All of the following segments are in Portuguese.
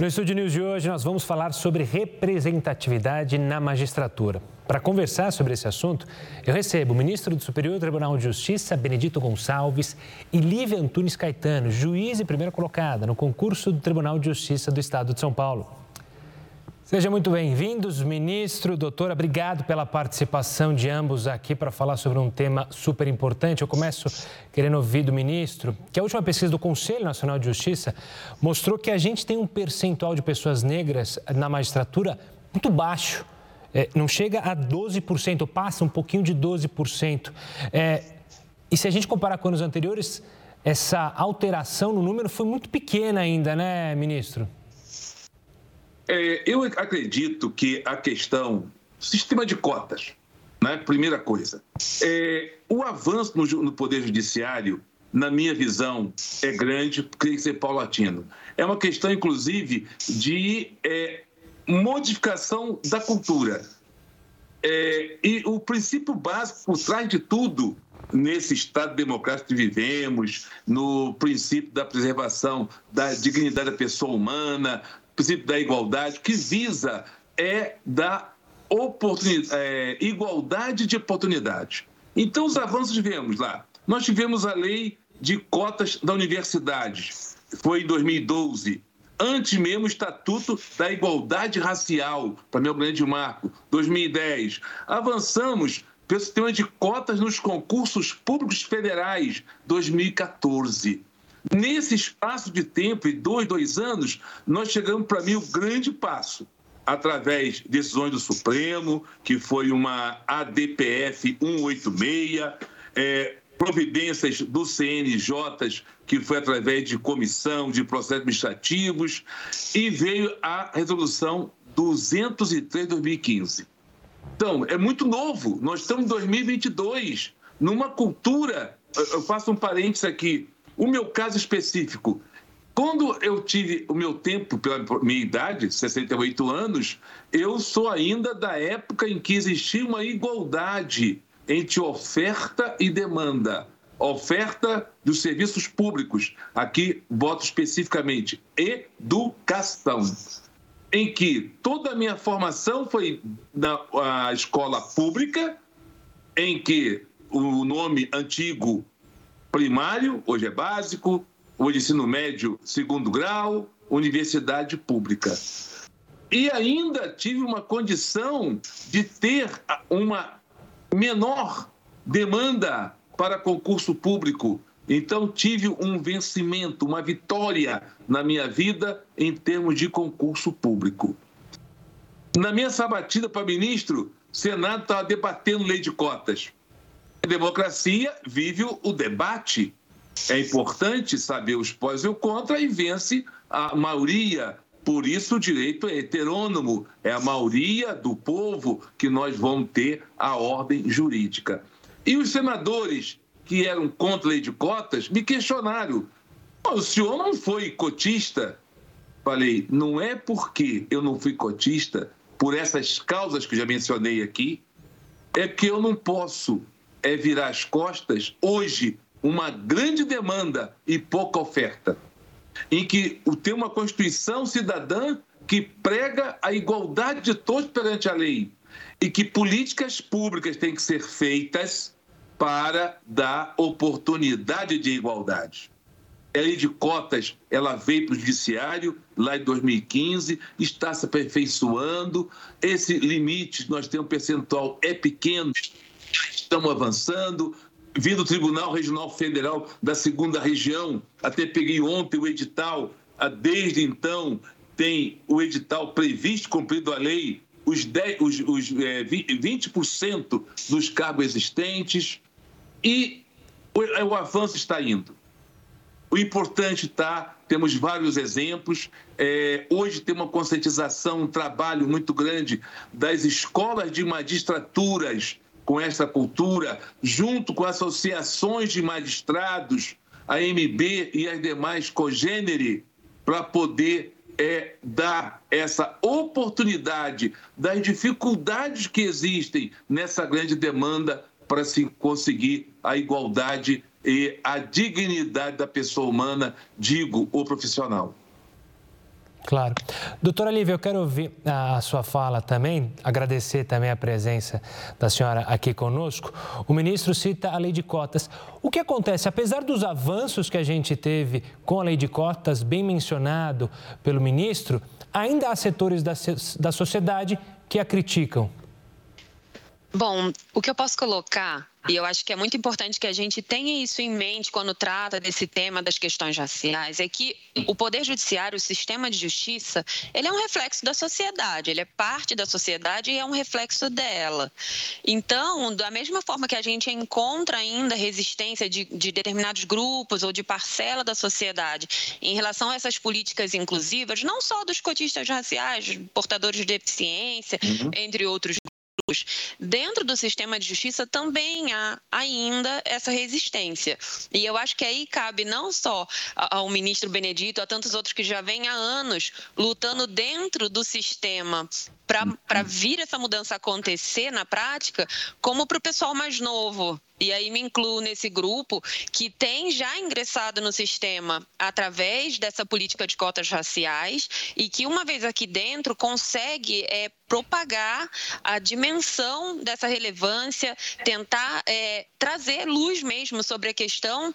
No Estúdio News de hoje, nós vamos falar sobre representatividade na magistratura. Para conversar sobre esse assunto, eu recebo o ministro do Superior Tribunal de Justiça, Benedito Gonçalves, e Lívia Antunes Caetano, juiz e primeira colocada no concurso do Tribunal de Justiça do Estado de São Paulo. Sejam muito bem-vindos, ministro, doutora. Obrigado pela participação de ambos aqui para falar sobre um tema super importante. Eu começo querendo ouvir do ministro que a última pesquisa do Conselho Nacional de Justiça mostrou que a gente tem um percentual de pessoas negras na magistratura muito baixo. É, não chega a 12%, passa um pouquinho de 12%. É, e se a gente comparar com anos anteriores, essa alteração no número foi muito pequena ainda, né, ministro? É, eu acredito que a questão sistema de cotas, né? primeira coisa, é, o avanço no, no Poder Judiciário, na minha visão, é grande, tem que ser paulatino. É uma questão, inclusive, de é, modificação da cultura. É, e o princípio básico por trás de tudo nesse Estado democrático que vivemos, no princípio da preservação da dignidade da pessoa humana, princípio da igualdade, que visa é da oportunidade, é, igualdade de oportunidade. Então, os avanços tivemos lá. Nós tivemos a lei de cotas da universidade, foi em 2012. Antes mesmo o Estatuto da Igualdade Racial, para meu grande marco, 2010. Avançamos pelo sistema de cotas nos concursos públicos federais, 2014. Nesse espaço de tempo, de dois, dois anos, nós chegamos, para mim, o grande passo através de decisões do Supremo, que foi uma ADPF 186, é, providências do CNJ, que foi através de comissão de processos administrativos, e veio a resolução 203 de 2015. Então, é muito novo. Nós estamos em 2022, numa cultura. Eu faço um parênteses aqui. O meu caso específico, quando eu tive o meu tempo, pela minha idade, 68 anos, eu sou ainda da época em que existia uma igualdade entre oferta e demanda. Oferta dos serviços públicos, aqui boto especificamente educação, em que toda a minha formação foi na escola pública, em que o nome antigo primário, hoje é básico, hoje ensino médio, segundo grau, universidade pública. E ainda tive uma condição de ter uma menor demanda para concurso público. Então, tive um vencimento, uma vitória na minha vida em termos de concurso público. Na minha sabatina para ministro, o Senado estava debatendo lei de cotas. A democracia vive o debate. É importante saber os pós e o contra e vence a maioria. Por isso, o direito é heterônomo, é a maioria do povo que nós vamos ter a ordem jurídica. E os senadores que eram contra a lei de cotas me questionaram: o senhor não foi cotista? Falei, não é porque eu não fui cotista, por essas causas que já mencionei aqui, é que eu não posso é virar as costas, hoje, uma grande demanda e pouca oferta, em que tem uma Constituição cidadã que prega a igualdade de todos perante a lei e que políticas públicas têm que ser feitas para dar oportunidade de igualdade. A lei de cotas, ela veio para o judiciário lá em 2015, está se aperfeiçoando. Esse limite, nós temos um percentual, é pequeno, estamos avançando. Vindo do Tribunal Regional Federal da Segunda Região, até peguei ontem o edital, ah, desde então tem o edital previsto, cumprido a lei, os, 10, os, os é, 20% dos cargos existentes e o, o avanço está indo. O importante está, temos vários exemplos. É, hoje tem uma conscientização, um trabalho muito grande das escolas de magistraturas com essa cultura, junto com associações de magistrados, a MB e as demais cogênere, para poder é, dar essa oportunidade das dificuldades que existem nessa grande demanda para se conseguir a igualdade e a dignidade da pessoa humana, digo, o profissional. Claro. Doutora Lívia, eu quero ouvir a sua fala também, agradecer também a presença da senhora aqui conosco. O ministro cita a lei de cotas. O que acontece, apesar dos avanços que a gente teve com a lei de cotas, bem mencionado pelo ministro, ainda há setores da, da sociedade que a criticam. Bom, o que eu posso colocar e eu acho que é muito importante que a gente tenha isso em mente quando trata desse tema das questões raciais, é que o poder judiciário, o sistema de justiça, ele é um reflexo da sociedade, ele é parte da sociedade e é um reflexo dela. Então, da mesma forma que a gente encontra ainda resistência de, de determinados grupos ou de parcela da sociedade em relação a essas políticas inclusivas, não só dos cotistas raciais, portadores de deficiência, uhum. entre outros Dentro do sistema de justiça também há ainda essa resistência. E eu acho que aí cabe não só ao ministro Benedito, a tantos outros que já vêm há anos lutando dentro do sistema para vir essa mudança acontecer na prática, como para o pessoal mais novo. E aí me incluo nesse grupo que tem já ingressado no sistema através dessa política de cotas raciais e que, uma vez aqui dentro, consegue é, propagar a dimensão dessa relevância, tentar é, trazer luz mesmo sobre a questão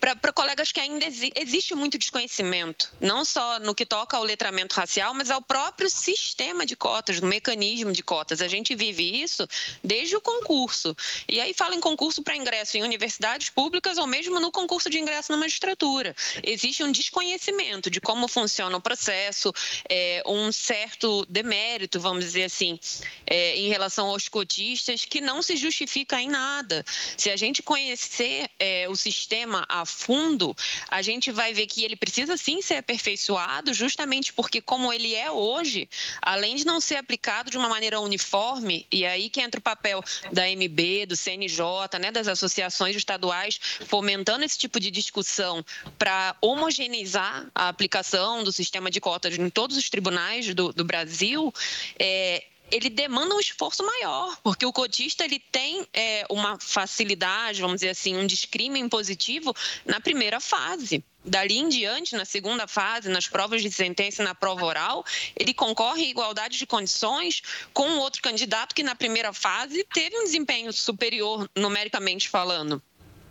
para colegas que ainda exi existe muito desconhecimento, não só no que toca ao letramento racial, mas ao próprio sistema de cotas, no mecanismo de cotas. A gente vive isso desde o concurso. E aí fala em concurso para ingresso em universidades públicas ou mesmo no concurso de ingresso na magistratura. Existe um desconhecimento de como funciona o processo, é, um certo demérito, vamos dizer assim, é, em relação aos cotistas, que não se justifica em nada. Se a gente conhecer é, o sistema a fundo, a gente vai ver que ele precisa sim ser aperfeiçoado, justamente porque, como ele é hoje, além de não ser aplicado de uma maneira uniforme, e aí que entra o papel da MB, do CNJ, né, das associações estaduais, fomentando esse tipo de discussão para homogeneizar a aplicação do sistema de cotas em todos os tribunais do, do Brasil, é, ele demanda um esforço maior, porque o cotista ele tem é, uma facilidade, vamos dizer assim, um discrimen positivo na primeira fase. Dali em diante, na segunda fase, nas provas de sentença e na prova oral, ele concorre em igualdade de condições com outro candidato que na primeira fase teve um desempenho superior, numericamente falando.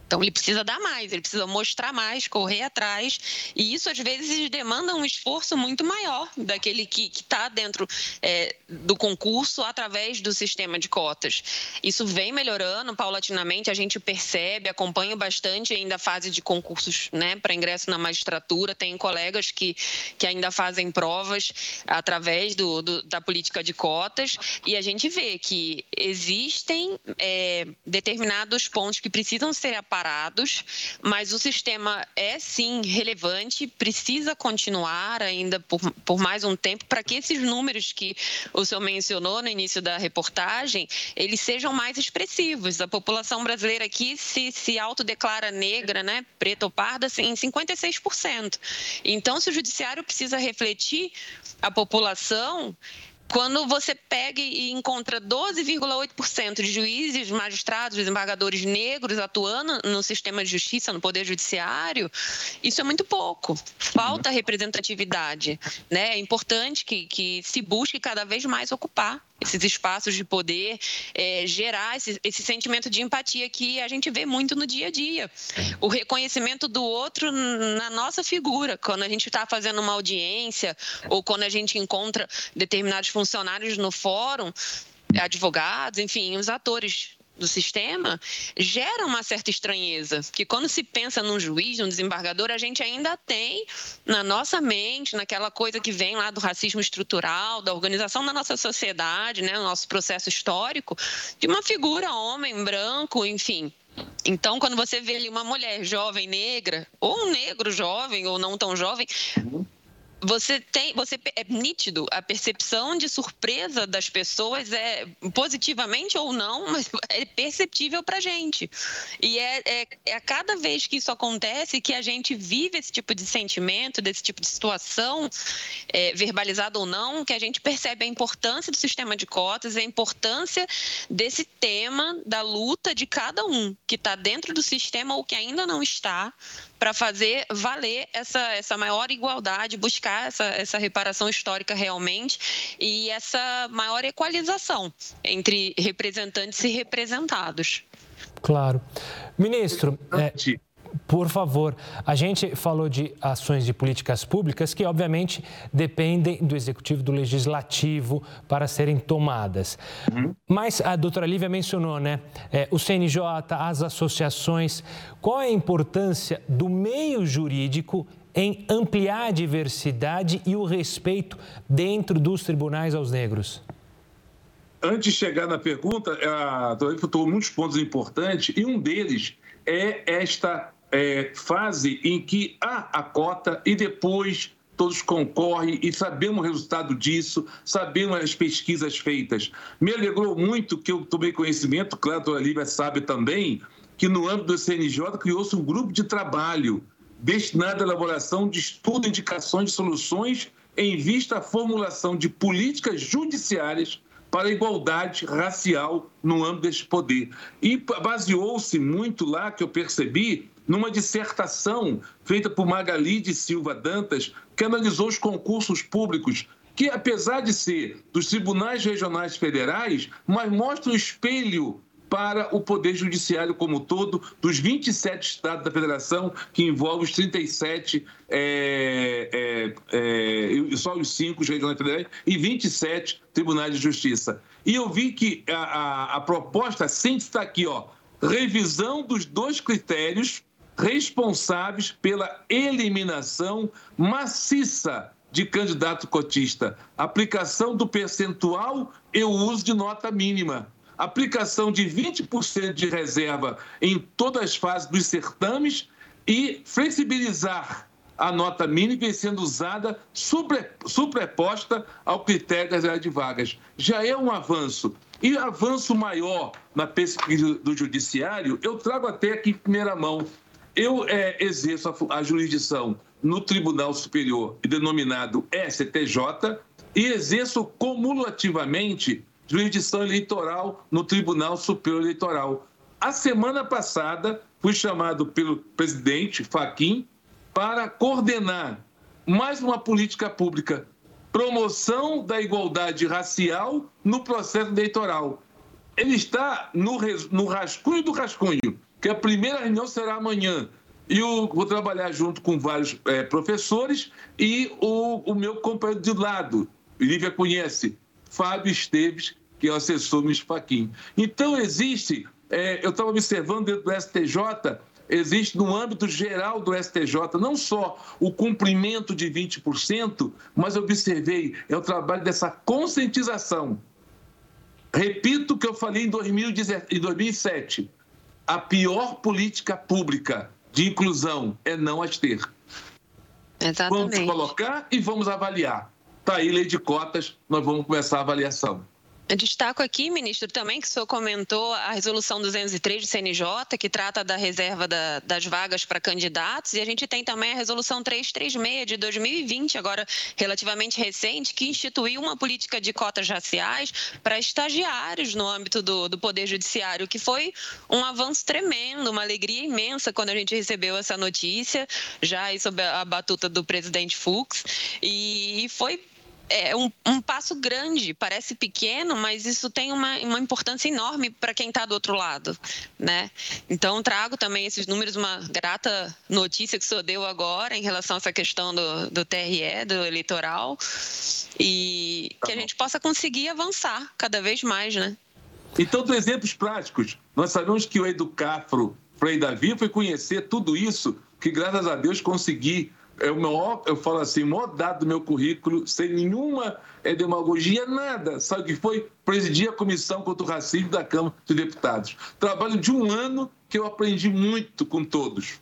Então, ele precisa dar mais, ele precisa mostrar mais, correr atrás. E isso, às vezes, demanda um esforço muito maior daquele que está dentro é, do concurso através do sistema de cotas. Isso vem melhorando paulatinamente, a gente percebe, acompanha bastante ainda a fase de concursos né, para ingresso na magistratura. Tem colegas que, que ainda fazem provas através do, do da política de cotas. E a gente vê que existem é, determinados pontos que precisam ser apagados mas o sistema é sim relevante, precisa continuar ainda por, por mais um tempo para que esses números que o senhor mencionou no início da reportagem, eles sejam mais expressivos. A população brasileira aqui se, se autodeclara negra, né, preta ou parda, assim, em 56%. Então, se o judiciário precisa refletir a população, quando você pega e encontra 12,8% de juízes, magistrados, desembargadores negros atuando no sistema de justiça, no poder judiciário, isso é muito pouco. Falta representatividade. Né? É importante que, que se busque cada vez mais ocupar esses espaços de poder, é, gerar esse, esse, sentimento de empatia que a gente vê muito no dia a dia. O reconhecimento do outro na nossa figura, quando a gente está fazendo uma audiência ou quando a gente encontra determinados funcionários no fórum, advogados, enfim, os atores do sistema gera uma certa estranheza, que quando se pensa num juiz, num desembargador, a gente ainda tem na nossa mente, naquela coisa que vem lá do racismo estrutural, da organização da nossa sociedade, né, nosso processo histórico, de uma figura homem branco, enfim, então, quando você vê ali uma mulher jovem negra, ou um negro jovem, ou não tão jovem, você tem, você é nítido a percepção de surpresa das pessoas é positivamente ou não, mas é perceptível para gente. E é, é, é, a cada vez que isso acontece que a gente vive esse tipo de sentimento, desse tipo de situação, é, verbalizada ou não, que a gente percebe a importância do sistema de cotas, a importância desse tema da luta de cada um que está dentro do sistema ou que ainda não está para fazer valer essa, essa maior igualdade, buscar essa, essa reparação histórica realmente e essa maior equalização entre representantes e representados. Claro. Ministro, é, por favor, a gente falou de ações de políticas públicas que, obviamente, dependem do executivo, do legislativo para serem tomadas. Uhum. Mas a doutora Lívia mencionou, né? É, o CNJ, as associações. Qual é a importância do meio jurídico em ampliar a diversidade e o respeito dentro dos tribunais aos negros? Antes de chegar na pergunta, a doutora muitos pontos importantes e um deles é esta é, fase em que há a cota e depois todos concorrem e sabemos o resultado disso, sabemos as pesquisas feitas. Me alegrou muito que eu tomei conhecimento, claro, a doutora Lívia sabe também, que no âmbito do CNJ criou-se um grupo de trabalho destinado à elaboração de estudo, indicações de soluções em vista à formulação de políticas judiciárias para a igualdade racial no âmbito deste poder. E baseou-se muito lá, que eu percebi, numa dissertação feita por Magali de Silva Dantas, que analisou os concursos públicos, que apesar de ser dos tribunais regionais federais, mas mostra o espelho para o Poder Judiciário como um todo, dos 27 estados da federação, que envolve os 37, é, é, é, só os 5 regionais federais, e 27 tribunais de justiça. E eu vi que a, a, a proposta sempre está aqui, ó, revisão dos dois critérios responsáveis pela eliminação maciça de candidato cotista, aplicação do percentual e o uso de nota mínima, aplicação de 20% de reserva em todas as fases dos certames e flexibilizar a nota mínima sendo usada sobreposta ao critério das áreas de vagas. Já é um avanço. E avanço maior na pesquisa do judiciário, eu trago até aqui em primeira mão eu é, exerço a, a jurisdição no Tribunal Superior, denominado STJ, e exerço cumulativamente jurisdição eleitoral no Tribunal Superior Eleitoral. A semana passada, fui chamado pelo presidente Faquim para coordenar mais uma política pública, promoção da igualdade racial no processo eleitoral. Ele está no, no rascunho do rascunho que a primeira reunião será amanhã. E eu vou trabalhar junto com vários é, professores e o, o meu companheiro de lado, Lívia conhece, Fábio Esteves, que é o assessor Luiz Faquim. Então, existe, é, eu estava observando dentro do STJ, existe no âmbito geral do STJ não só o cumprimento de 20%, mas observei, é o trabalho dessa conscientização. Repito o que eu falei em 2007 a pior política pública de inclusão é não as ter. Exatamente. Vamos colocar e vamos avaliar. Está aí lei de cotas, nós vamos começar a avaliação. Destaco aqui, ministro, também que o senhor comentou a resolução 203 do CNJ, que trata da reserva da, das vagas para candidatos, e a gente tem também a resolução 336 de 2020, agora relativamente recente, que instituiu uma política de cotas raciais para estagiários no âmbito do, do Poder Judiciário, que foi um avanço tremendo, uma alegria imensa quando a gente recebeu essa notícia, já sob a batuta do presidente Fux, e foi é um, um, passo grande, parece pequeno, mas isso tem uma, uma importância enorme para quem está do outro lado, né? Então trago também esses números, uma grata notícia que o senhor deu agora em relação a essa questão do, do TRE, do eleitoral, e tá que a gente possa conseguir avançar cada vez mais, né? Então, dos exemplos práticos, nós sabemos que o Educafro Frei Davi foi conhecer tudo isso, que graças a Deus consegui é o maior, eu falo assim, o maior dado do meu currículo, sem nenhuma é, demagogia, nada. Sabe o que foi? Presidir a Comissão contra o Racismo da Câmara de Deputados. Trabalho de um ano que eu aprendi muito com todos.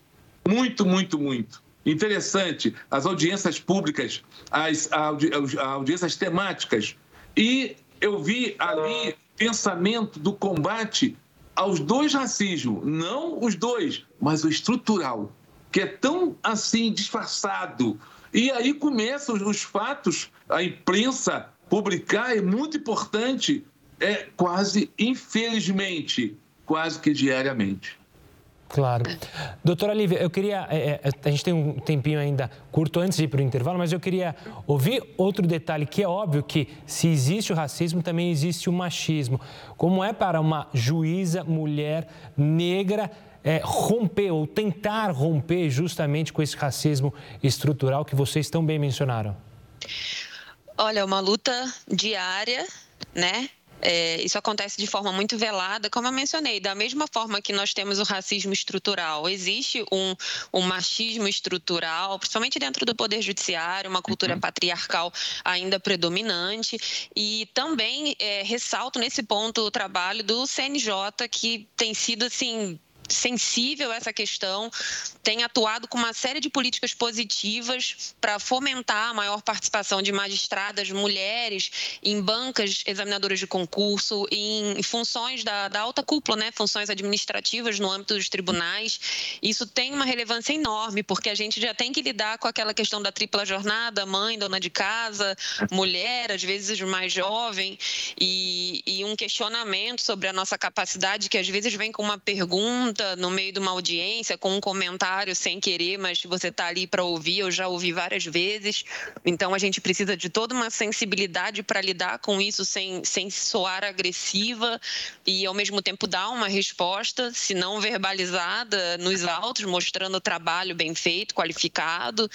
Muito, muito, muito. Interessante, as audiências públicas, as audi audiências temáticas. E eu vi ali pensamento do combate aos dois racismos, não os dois, mas o estrutural que é tão assim disfarçado. E aí começam os fatos, a imprensa publicar é muito importante, é quase, infelizmente, quase que diariamente. Claro. Doutora Lívia, eu queria. É, é, a gente tem um tempinho ainda curto antes de ir para o intervalo, mas eu queria ouvir outro detalhe que é óbvio que se existe o racismo, também existe o machismo. Como é para uma juíza mulher negra é, romper ou tentar romper justamente com esse racismo estrutural que vocês tão bem mencionaram? Olha, é uma luta diária, né? É, isso acontece de forma muito velada, como eu mencionei, da mesma forma que nós temos o racismo estrutural, existe um, um machismo estrutural, principalmente dentro do Poder Judiciário, uma cultura uhum. patriarcal ainda predominante, e também é, ressalto nesse ponto o trabalho do CNJ, que tem sido assim sensível a essa questão, tem atuado com uma série de políticas positivas para fomentar a maior participação de magistradas mulheres em bancas examinadoras de concurso, em funções da, da alta cúpula, né, funções administrativas no âmbito dos tribunais. Isso tem uma relevância enorme, porque a gente já tem que lidar com aquela questão da tripla jornada, mãe, dona de casa, mulher, às vezes mais jovem, e, e um questionamento sobre a nossa capacidade, que às vezes vem com uma pergunta pergunta no meio de uma audiência, com um comentário sem querer, mas você está ali para ouvir, eu já ouvi várias vezes. Então a gente precisa de toda uma sensibilidade para lidar com isso sem, sem soar agressiva e ao mesmo tempo dar uma resposta, se não verbalizada, nos autos, mostrando o trabalho bem feito, qualificado.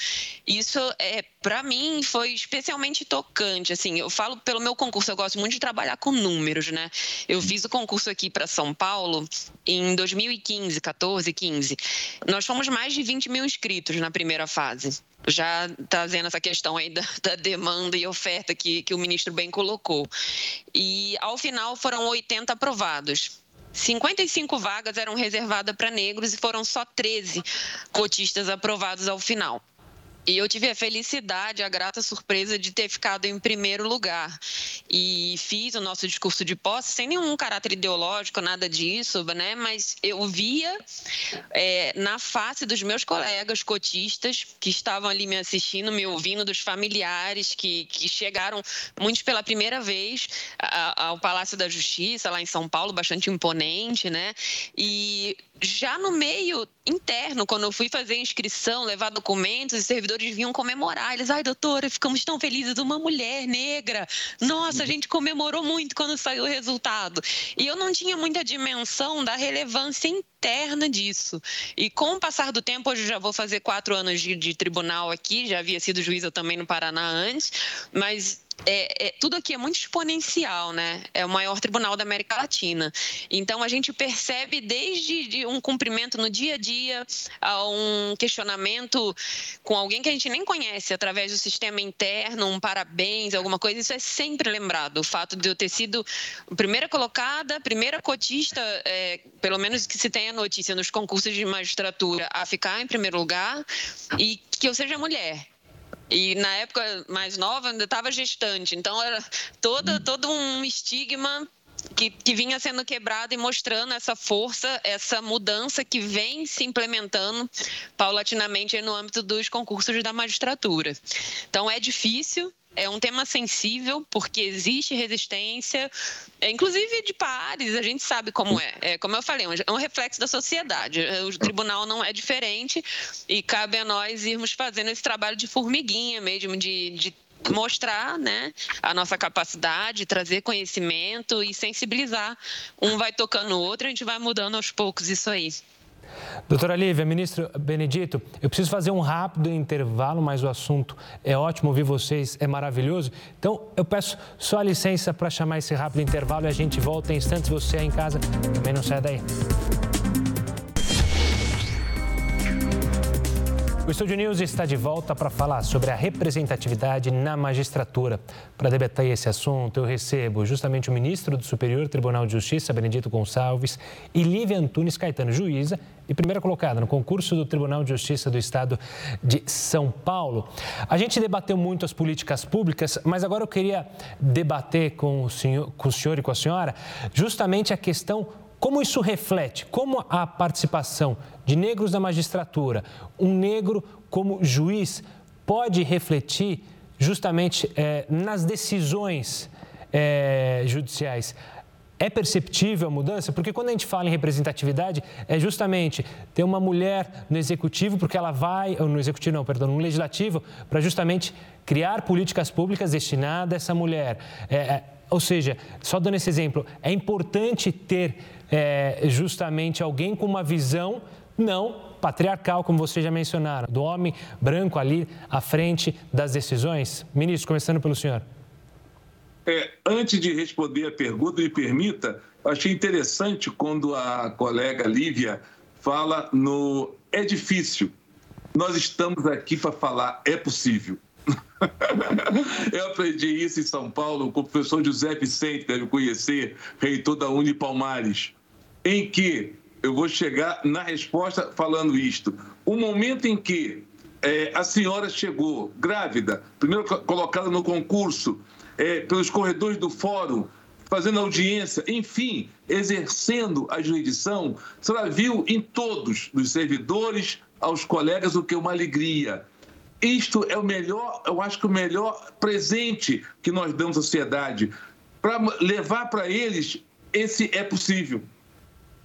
Isso é para mim foi especialmente tocante. Assim, eu falo pelo meu concurso, eu gosto muito de trabalhar com números, né? Eu fiz o concurso aqui para São Paulo em 2015, 14, 15. Nós fomos mais de 20 mil inscritos na primeira fase. Já trazendo essa questão aí da, da demanda e oferta que, que o ministro bem colocou. E ao final foram 80 aprovados. 55 vagas eram reservadas para negros e foram só 13 cotistas aprovados ao final. E eu tive a felicidade, a grata surpresa de ter ficado em primeiro lugar. E fiz o nosso discurso de posse sem nenhum caráter ideológico, nada disso, né? Mas eu via é, na face dos meus colegas cotistas que estavam ali me assistindo, me ouvindo, dos familiares que, que chegaram, muitos pela primeira vez, ao Palácio da Justiça, lá em São Paulo, bastante imponente, né? E já no meio interno, quando eu fui fazer inscrição, levar documentos, os servidores vinham comemorar. Eles, ai, doutora, ficamos tão felizes, uma mulher negra. Nossa, a gente comemorou muito quando saiu o resultado. E eu não tinha muita dimensão da relevância interna disso. E com o passar do tempo, hoje eu já vou fazer quatro anos de, de tribunal aqui, já havia sido juíza também no Paraná antes, mas é, é, tudo aqui é muito exponencial, né? É o maior tribunal da América Latina. Então a gente percebe desde um cumprimento no dia a dia a um questionamento com alguém que a gente nem conhece através do sistema interno, um parabéns, alguma coisa. Isso é sempre lembrado. O fato de eu ter sido primeira colocada, primeira cotista, é, pelo menos que se tenha notícia nos concursos de magistratura, a ficar em primeiro lugar e que eu seja mulher. E na época mais nova ainda estava gestante, então era toda, todo um estigma que, que, vinha sendo quebrado e mostrando essa força, essa mudança que vem se implementando paulatinamente no âmbito dos concursos da magistratura. Então é difícil, é um tema sensível, porque existe resistência, é, inclusive de pares, a gente sabe como é. é. Como eu falei, é um reflexo da sociedade. O tribunal não é diferente e cabe a nós irmos fazendo esse trabalho de formiguinha mesmo, de, de mostrar né, a nossa capacidade, trazer conhecimento e sensibilizar. Um vai tocando o outro, a gente vai mudando aos poucos isso aí. Doutora Lívia, ministro Benedito, eu preciso fazer um rápido intervalo, mas o assunto é ótimo, ouvir vocês é maravilhoso. Então, eu peço só licença para chamar esse rápido intervalo e a gente volta em instantes. Você aí em casa, também não sai daí. O Estúdio News está de volta para falar sobre a representatividade na magistratura. Para debater esse assunto, eu recebo justamente o ministro do Superior Tribunal de Justiça, Benedito Gonçalves, e Lívia Antunes Caetano, juíza e primeira colocada no concurso do Tribunal de Justiça do Estado de São Paulo. A gente debateu muito as políticas públicas, mas agora eu queria debater com o senhor, com o senhor e com a senhora justamente a questão como isso reflete, como a participação de negros na magistratura, um negro como juiz, pode refletir justamente é, nas decisões é, judiciais? é perceptível a mudança? Porque quando a gente fala em representatividade, é justamente ter uma mulher no executivo, porque ela vai, no executivo não, perdão, no legislativo, para justamente criar políticas públicas destinadas a essa mulher. É, é, ou seja, só dando esse exemplo, é importante ter é, justamente alguém com uma visão não patriarcal, como vocês já mencionaram, do homem branco ali à frente das decisões? Ministro, começando pelo senhor. É, antes de responder a pergunta, me permita, achei interessante quando a colega Lívia fala no é difícil. Nós estamos aqui para falar é possível. Eu aprendi isso em São Paulo com o professor José Vicente, deve conhecer, reitor da Unipalmares, em que eu vou chegar na resposta falando isto. O momento em que é, a senhora chegou grávida, primeiro colocada no concurso, é, pelos corredores do fórum, fazendo audiência, enfim, exercendo a jurisdição, a senhora viu em todos, dos servidores aos colegas, o que é uma alegria. Isto é o melhor, eu acho que o melhor presente que nós damos à sociedade, para levar para eles esse é possível.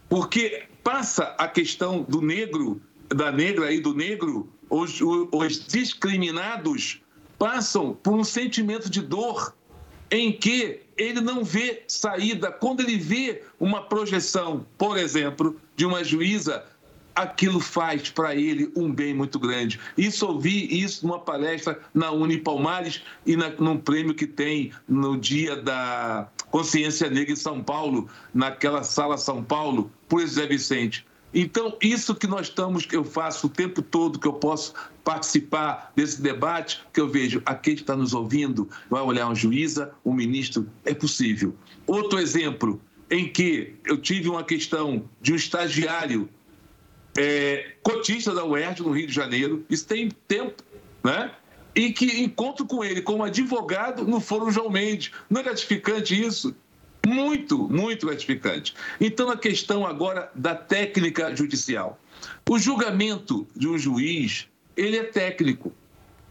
Porque passa a questão do negro, da negra e do negro, os, os discriminados passam por um sentimento de dor em que ele não vê saída. Quando ele vê uma projeção, por exemplo, de uma juíza, aquilo faz para ele um bem muito grande. Isso ouvi isso numa palestra na Unipalmares e na, num prêmio que tem no dia da Consciência Negra em São Paulo, naquela sala São Paulo, por José Vicente. Então, isso que nós estamos, que eu faço o tempo todo, que eu posso participar desse debate, que eu vejo, a quem está nos ouvindo, vai olhar uma juíza, um ministro, é possível. Outro exemplo, em que eu tive uma questão de um estagiário é, cotista da UERJ no Rio de Janeiro, isso tem tempo, né? E que encontro com ele como advogado no Fórum João Mendes. Não é gratificante isso? Muito, muito gratificante. Então, a questão agora da técnica judicial. O julgamento de um juiz, ele é técnico,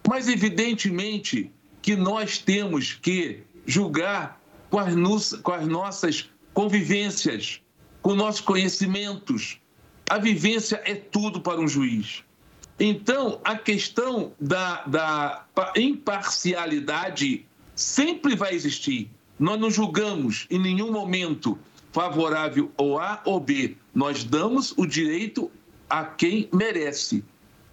mas evidentemente que nós temos que julgar com as, com as nossas convivências, com nossos conhecimentos. A vivência é tudo para um juiz. Então, a questão da, da imparcialidade sempre vai existir. Nós não julgamos em nenhum momento favorável ou A ou B. Nós damos o direito a quem merece.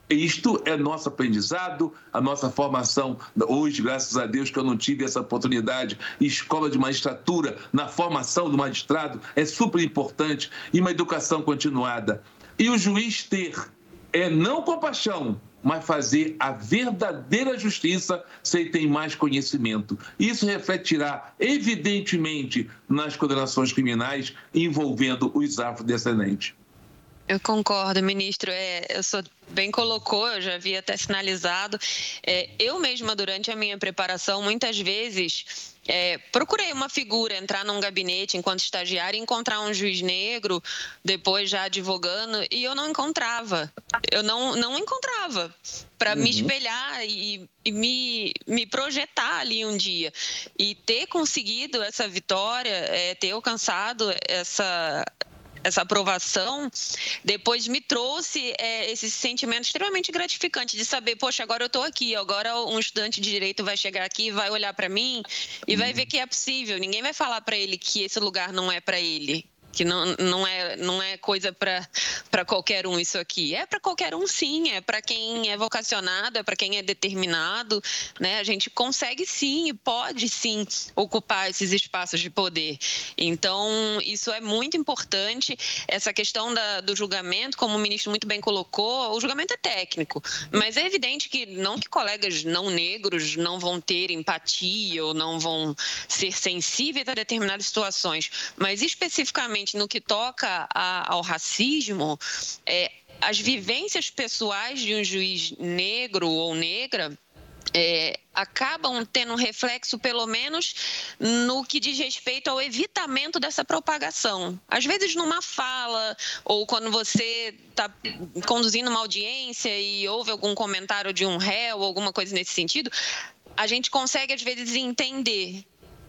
Isto é nosso aprendizado, a nossa formação. Hoje, graças a Deus, que eu não tive essa oportunidade, escola de magistratura, na formação do magistrado, é super importante, e uma educação continuada. E o juiz ter é não compaixão, mas fazer a verdadeira justiça se ele tem mais conhecimento. Isso refletirá, evidentemente, nas condenações criminais envolvendo os afrodescendentes. Eu concordo, ministro. É, eu sou bem colocou, eu já havia até sinalizado. É, eu mesma, durante a minha preparação, muitas vezes é, procurei uma figura, entrar num gabinete enquanto estagiária, encontrar um juiz negro, depois já advogando, e eu não encontrava. Eu não, não encontrava para uhum. me espelhar e, e, me, me projetar ali um dia. E ter conseguido essa vitória, é, ter alcançado essa, essa aprovação, depois me trouxe é, esse sentimento extremamente gratificante de saber, poxa, agora eu estou aqui, agora um estudante de direito vai chegar aqui, vai olhar para mim e vai uhum. ver que é possível. Ninguém vai falar para ele que esse lugar não é para ele que não, não, é, não é coisa para qualquer um isso aqui. É para qualquer um, sim. É para quem é vocacionado, é para quem é determinado. Né? A gente consegue sim e pode sim ocupar esses espaços de poder. Então, isso é muito importante. Essa questão da, do julgamento, como o ministro muito bem colocou, o julgamento é técnico. Mas é evidente que não que colegas não negros não vão ter empatia ou não vão ser sensíveis a determinadas situações, mas especificamente no que toca a, ao racismo, é, as vivências pessoais de um juiz negro ou negra é, acabam tendo um reflexo, pelo menos, no que diz respeito ao evitamento dessa propagação. Às vezes, numa fala, ou quando você está conduzindo uma audiência e houve algum comentário de um réu, alguma coisa nesse sentido, a gente consegue, às vezes, entender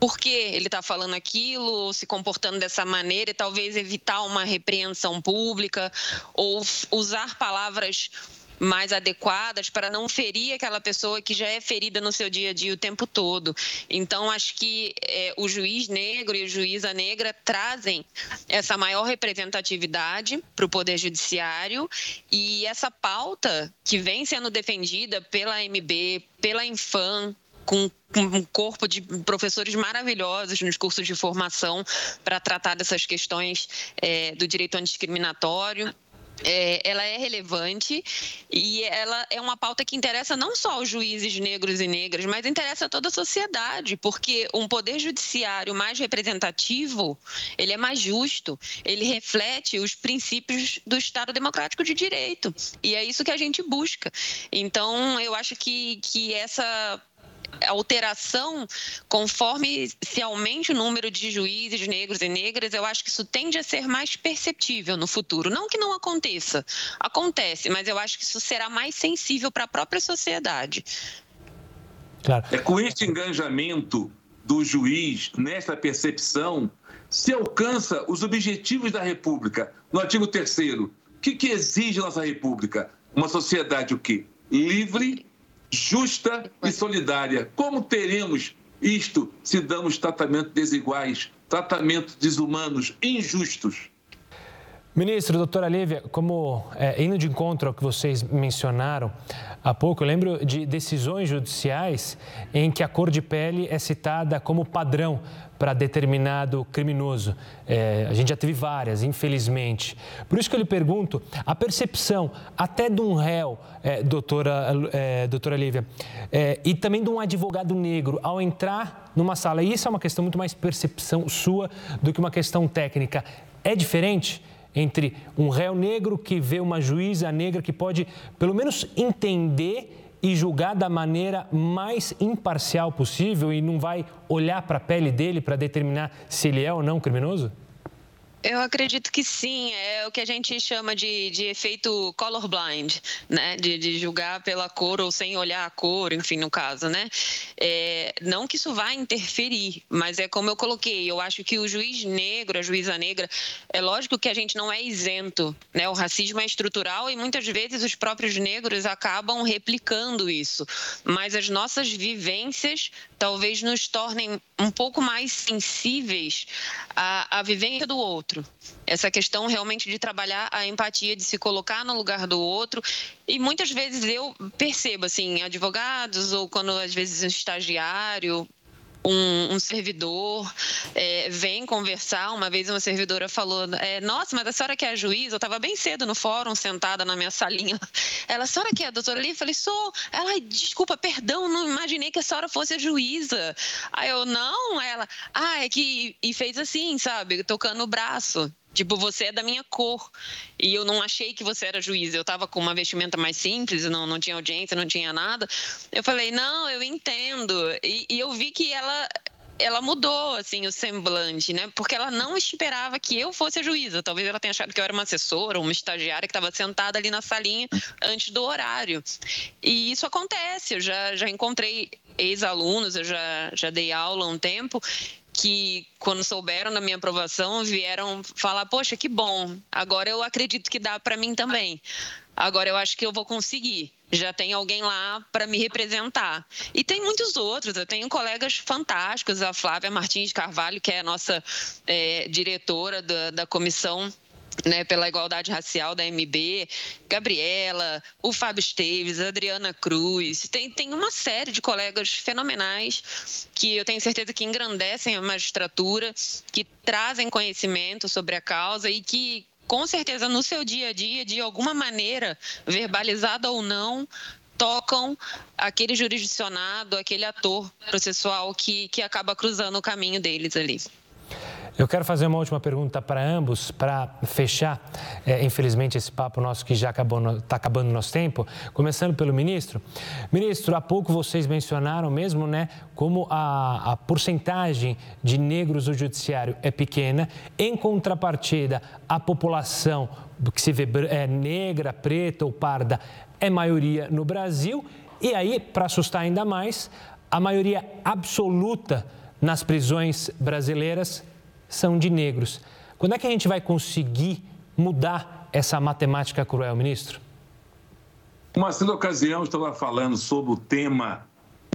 por que ele está falando aquilo, se comportando dessa maneira, e talvez evitar uma repreensão pública, ou usar palavras mais adequadas para não ferir aquela pessoa que já é ferida no seu dia a dia o tempo todo. Então, acho que é, o juiz negro e o juíza negra trazem essa maior representatividade para o Poder Judiciário e essa pauta que vem sendo defendida pela MB, pela Infam, com, um corpo de professores maravilhosos nos cursos de formação para tratar dessas questões é, do direito antidiscriminatório é, ela é relevante e ela é uma pauta que interessa não só os juízes negros e negras, mas interessa toda a sociedade, porque um poder judiciário mais representativo, ele é mais justo, ele reflete os princípios do Estado Democrático de Direito. E é isso que a gente busca. Então, eu acho que, que essa alteração conforme se aumente o número de juízes negros e negras, eu acho que isso tende a ser mais perceptível no futuro. Não que não aconteça, acontece, mas eu acho que isso será mais sensível para a própria sociedade. Claro. É com este engajamento do juiz nessa percepção se alcança os objetivos da República. No artigo 3 o que, que exige a nossa República? Uma sociedade o quê? Livre, justa e solidária. Como teremos isto se damos tratamento desiguais, tratamento desumanos, injustos? Ministro, doutora Lívia, como é, indo de encontro ao que vocês mencionaram há pouco, eu lembro de decisões judiciais em que a cor de pele é citada como padrão para determinado criminoso. É, a gente já teve várias, infelizmente. Por isso que eu lhe pergunto, a percepção até de um réu, é, doutora, é, doutora Lívia, é, e também de um advogado negro, ao entrar numa sala, e isso é uma questão muito mais percepção sua do que uma questão técnica, é diferente? Entre um réu negro que vê uma juíza negra que pode, pelo menos, entender e julgar da maneira mais imparcial possível e não vai olhar para a pele dele para determinar se ele é ou não criminoso? Eu acredito que sim, é o que a gente chama de, de efeito colorblind, né? De, de, julgar pela cor ou sem olhar a cor, enfim, no caso, né? É, não que isso vá interferir, mas é como eu coloquei, eu acho que o juiz negro, a juíza negra, é lógico que a gente não é isento, né? O racismo é estrutural e muitas vezes os próprios negros acabam replicando isso, mas as nossas vivências talvez nos tornem um pouco mais sensíveis à, à vivência do outro. Essa questão realmente de trabalhar a empatia, de se colocar no lugar do outro. E muitas vezes eu percebo, assim, advogados ou quando às vezes um estagiário um, um servidor é, vem conversar. Uma vez uma servidora falou: é, Nossa, mas a senhora que é juiz? Eu estava bem cedo no fórum, sentada na minha salinha. Ela, a senhora que é a doutora ali? Eu falei: Sou. Ela, desculpa, perdão, não imaginei que a senhora fosse a juíza. Aí eu, não. Ela, ah, é que. E fez assim, sabe? Tocando o braço. Tipo, você é da minha cor. E eu não achei que você era juiz. Eu tava com uma vestimenta mais simples, não, não tinha audiência, não tinha nada. Eu falei, não, eu entendo. E, e eu vi que ela ela mudou assim o semblante, né? Porque ela não esperava que eu fosse a juíza. Talvez ela tenha achado que eu era uma assessora, uma estagiária que estava sentada ali na salinha antes do horário. E isso acontece. Eu já, já encontrei ex-alunos, eu já, já dei aula há um tempo que quando souberam da minha aprovação vieram falar poxa que bom agora eu acredito que dá para mim também. Agora eu acho que eu vou conseguir. Já tem alguém lá para me representar. E tem muitos outros eu tenho colegas fantásticos a Flávia Martins Carvalho que é a nossa é, diretora da, da comissão né, pela igualdade racial da MB, Gabriela, o Fábio Esteves, a Adriana Cruz, tem, tem uma série de colegas fenomenais que eu tenho certeza que engrandecem a magistratura, que trazem conhecimento sobre a causa e que, com certeza, no seu dia a dia, de alguma maneira, verbalizada ou não, tocam aquele jurisdicionado, aquele ator processual que, que acaba cruzando o caminho deles ali. Eu quero fazer uma última pergunta para ambos, para fechar, é, infelizmente, esse papo nosso que já está acabando o nosso tempo. Começando pelo ministro. Ministro, há pouco vocês mencionaram mesmo, né, como a, a porcentagem de negros no judiciário é pequena. Em contrapartida, a população que se vê é, negra, preta ou parda é maioria no Brasil. E aí, para assustar ainda mais, a maioria absoluta nas prisões brasileiras são de negros. Quando é que a gente vai conseguir mudar essa matemática cruel, ministro? Uma certa ocasião, eu estava falando sobre o tema.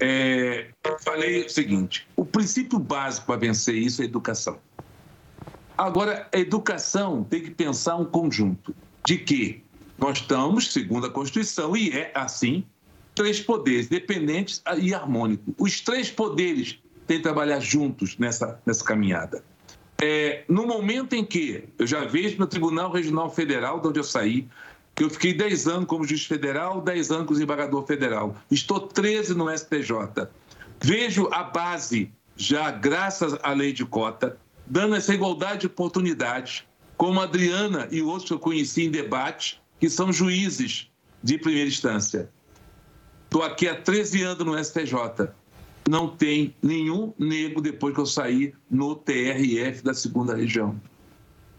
É, falei o seguinte: o princípio básico para vencer isso é educação. Agora, a educação tem que pensar um conjunto de que nós estamos, segundo a Constituição, e é assim, três poderes, dependentes e harmônicos. Os três poderes têm que trabalhar juntos nessa, nessa caminhada. É, no momento em que eu já vejo no Tribunal Regional Federal, de onde eu saí, que eu fiquei 10 anos como juiz federal, 10 anos como desembargador federal, estou 13 no STJ. Vejo a base, já graças à lei de cota, dando essa igualdade de oportunidades, como a Adriana e outros que eu conheci em debate, que são juízes de primeira instância. Estou aqui há 13 anos no STJ não tem nenhum negro depois que eu saí no TRF da segunda região.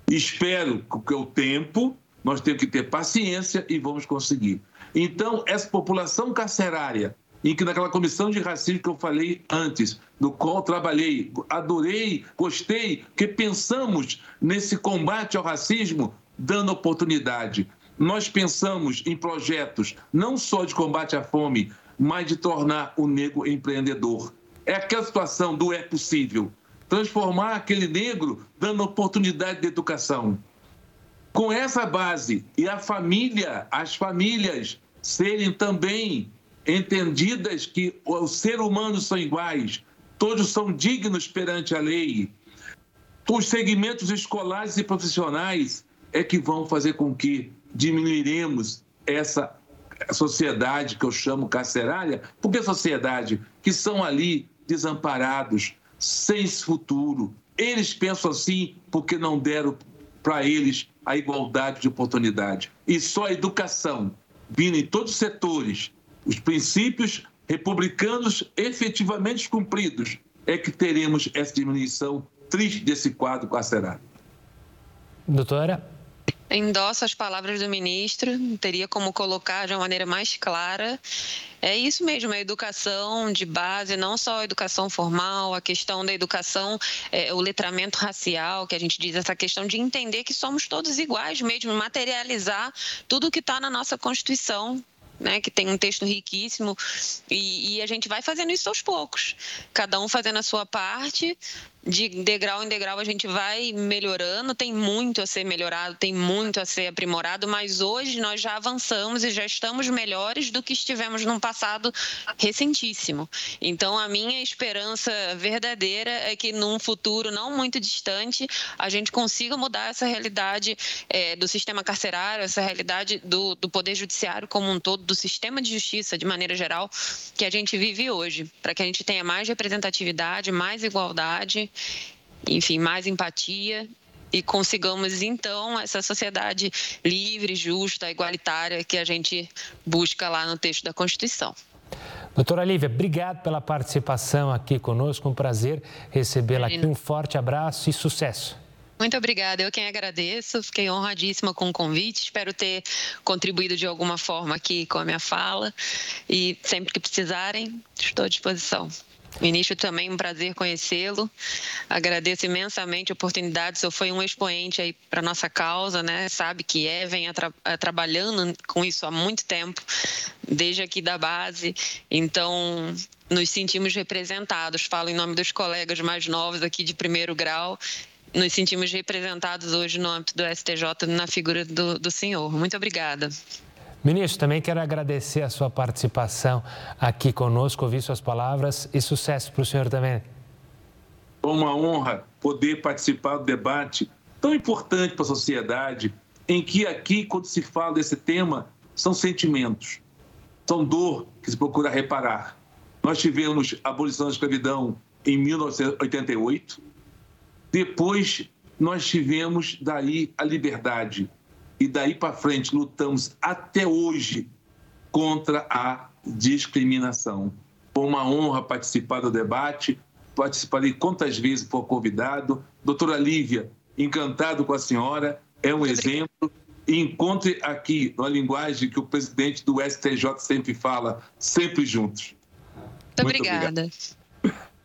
Espero que o tempo, nós temos que ter paciência e vamos conseguir. Então, essa população carcerária, em que naquela comissão de racismo que eu falei antes, no qual trabalhei, adorei, gostei, porque pensamos nesse combate ao racismo dando oportunidade. Nós pensamos em projetos não só de combate à fome, mas de tornar o negro empreendedor. É aquela situação do é possível. Transformar aquele negro dando oportunidade de educação. Com essa base e a família, as famílias serem também entendidas que os seres humanos são iguais, todos são dignos perante a lei. Os segmentos escolares e profissionais é que vão fazer com que diminuiremos essa sociedade que eu chamo carcerária, porque sociedade que são ali desamparados, sem futuro. Eles pensam assim porque não deram para eles a igualdade de oportunidade. E só a educação, vindo em todos os setores, os princípios republicanos efetivamente cumpridos, é que teremos essa diminuição triste desse quadro carcerário. Doutora? Endosso as palavras do ministro, teria como colocar de uma maneira mais clara. É isso mesmo, a educação de base, não só a educação formal, a questão da educação, é, o letramento racial, que a gente diz, essa questão de entender que somos todos iguais mesmo, materializar tudo que está na nossa Constituição, né, que tem um texto riquíssimo, e, e, a gente vai fazendo isso aos poucos, cada um fazendo a sua parte, de degrau em degrau a gente vai melhorando, tem muito a ser melhorado, tem muito a ser aprimorado, mas hoje nós já avançamos e já estamos melhores do que estivemos num passado recentíssimo. Então a minha esperança verdadeira é que num futuro não muito distante a gente consiga mudar essa realidade é, do sistema carcerário, essa realidade do, do poder judiciário como um todo, do sistema de justiça de maneira geral que a gente vive hoje, para que a gente tenha mais representatividade, mais igualdade enfim, mais empatia e consigamos então essa sociedade livre, justa, igualitária que a gente busca lá no texto da Constituição. Doutora Lívia, obrigado pela participação aqui conosco. Um prazer recebê-la aqui. Um forte abraço e sucesso. Muito obrigada, eu quem agradeço, fiquei honradíssima com o convite, espero ter contribuído de alguma forma aqui com a minha fala e sempre que precisarem, estou à disposição. Ministro, também um prazer conhecê-lo. Agradeço imensamente a oportunidade. O senhor foi um expoente aí para nossa causa, né? Sabe que é, vem tra trabalhando com isso há muito tempo, desde aqui da base. Então, nos sentimos representados. Falo em nome dos colegas mais novos aqui de primeiro grau. Nos sentimos representados hoje no âmbito do STJ na figura do, do senhor. Muito obrigada. Ministro, também quero agradecer a sua participação aqui conosco, ouvir suas palavras e sucesso para o senhor também. É uma honra poder participar do debate tão importante para a sociedade, em que aqui, quando se fala desse tema, são sentimentos, são dor que se procura reparar. Nós tivemos a abolição da escravidão em 1988, depois nós tivemos daí a liberdade e daí para frente lutamos até hoje contra a discriminação. Foi uma honra participar do debate, participarei quantas vezes for convidado. Doutora Lívia, encantado com a senhora, é um exemplo. E encontre aqui, na linguagem que o presidente do STJ sempre fala, sempre juntos. Muito, Muito obrigada.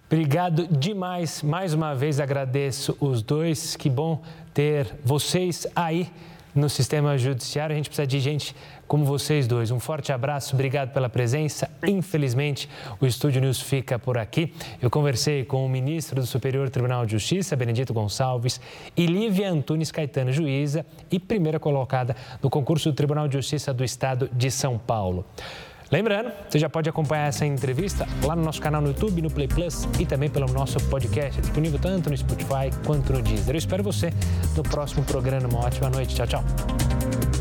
Obrigado demais. Mais uma vez agradeço os dois. Que bom ter vocês aí no sistema judiciário. A gente precisa de gente como vocês dois. Um forte abraço, obrigado pela presença. Infelizmente, o Estúdio News fica por aqui. Eu conversei com o ministro do Superior Tribunal de Justiça, Benedito Gonçalves, e Lívia Antunes Caetano, juíza e primeira colocada no concurso do Tribunal de Justiça do Estado de São Paulo. Lembrando, você já pode acompanhar essa entrevista lá no nosso canal no YouTube, no Play Plus e também pelo nosso podcast, disponível tanto no Spotify quanto no Deezer. Eu espero você no próximo programa. Uma ótima noite. Tchau, tchau.